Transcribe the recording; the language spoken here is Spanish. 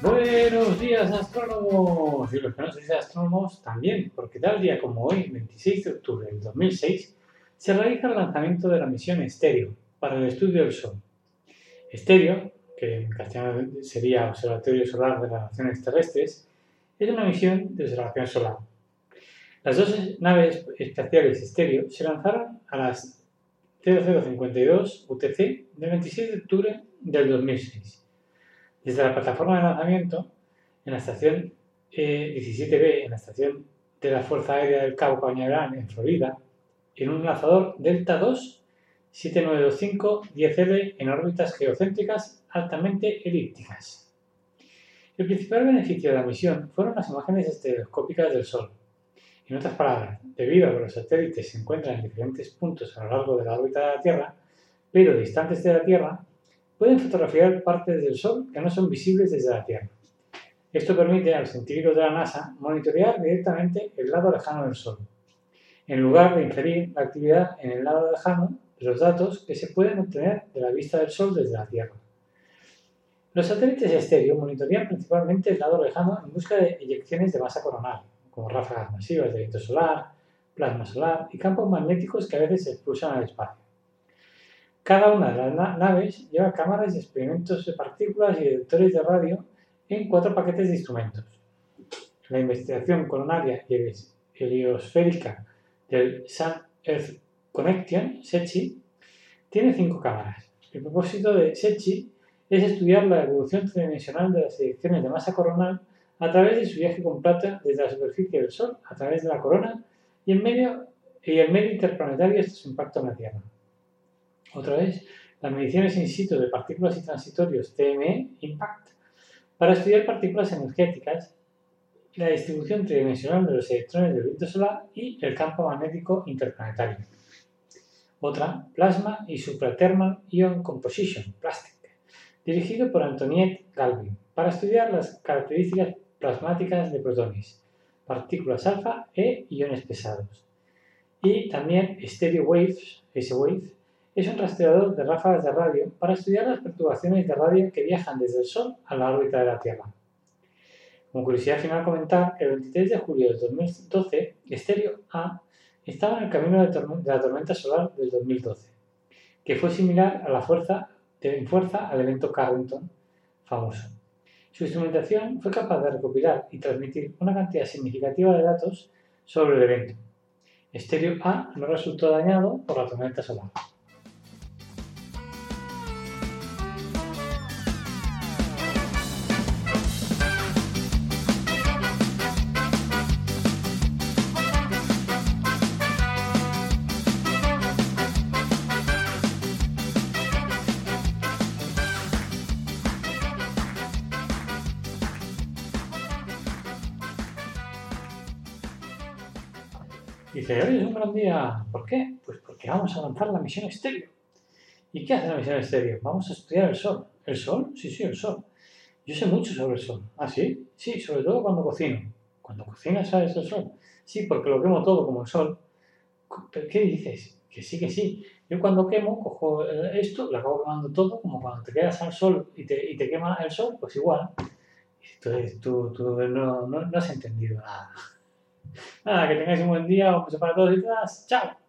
Buenos días astrónomos y los que no sois astrónomos también, porque tal día como hoy, 26 de octubre del 2006, se realiza el lanzamiento de la misión Stereo para el estudio del Sol. Stereo, que en castellano sería Observatorio Solar de las Terrestres, es una misión de observación solar. Las dos naves espaciales Stereo se lanzaron a las 0052 UTC del 26 de octubre del 2006 desde la plataforma de lanzamiento, en la estación 17B, eh, en la estación de la Fuerza Aérea del Cabo Cañaveral, en Florida, en un lanzador Delta 2 7925-10L en órbitas geocéntricas altamente elípticas. El principal beneficio de la misión fueron las imágenes estereoscópicas del Sol. En otras palabras, debido a que los satélites se encuentran en diferentes puntos a lo largo de la órbita de la Tierra, pero distantes de la Tierra, pueden fotografiar partes del Sol que no son visibles desde la Tierra. Esto permite al científicos de la NASA monitorear directamente el lado lejano del Sol, en lugar de inferir la actividad en el lado lejano de los datos que se pueden obtener de la vista del Sol desde la Tierra. Los satélites estéreo monitorean principalmente el lado lejano en busca de eyecciones de masa coronal, como ráfagas masivas de viento solar, plasma solar y campos magnéticos que a veces se expulsan al espacio. Cada una de las naves lleva cámaras de experimentos de partículas y detectores de radio en cuatro paquetes de instrumentos. La investigación coronaria y heliosférica del Sun Earth Connection, SETI, tiene cinco cámaras. El propósito de SETI es estudiar la evolución tridimensional de las eyecciones de masa coronal a través de su viaje completo desde la superficie del Sol a través de la corona y, en medio, y el medio interplanetario hasta su impacto en la Tierra. Otra vez, las mediciones in situ de partículas y transitorios TME, IMPACT, para estudiar partículas energéticas, la distribución tridimensional de los electrones del viento solar y el campo magnético interplanetario. Otra, Plasma y Suprathermal Ion Composition, Plastic, dirigido por Antoniette Galvin, para estudiar las características plasmáticas de protones, partículas alfa e iones pesados. Y también Stereo Waves, S-Wave, es un rastreador de ráfagas de radio para estudiar las perturbaciones de radio que viajan desde el Sol a la órbita de la Tierra. Como curiosidad final comentar el 23 de julio de 2012, Stereo A estaba en el camino de, la tormenta solar del 2012, que fue similar a la fuerza, en fuerza al evento Carrington famoso. Su instrumentación fue capaz de recopilar y transmitir una cantidad significativa de datos sobre el evento. Stereo A no resultó dañado por la tormenta solar. Dice, hoy es un gran día. ¿Por qué? Pues porque vamos a lanzar la misión estéreo. ¿Y qué hace la misión estéreo? Vamos a estudiar el Sol. ¿El Sol? Sí, sí, el Sol. Yo sé mucho sobre el Sol. ¿Ah, sí? Sí, sobre todo cuando cocino. Cuando cocinas sabes el Sol. Sí, porque lo quemo todo como el Sol. ¿Pero qué dices? Que sí, que sí. Yo cuando quemo, cojo esto, lo acabo quemando todo, como cuando te quedas al sol y te, y te quema el sol, pues igual. Entonces tú, tú no, no, no has entendido nada. Nada, que tengáis un buen día, un beso para todos y todas. ¡Chao!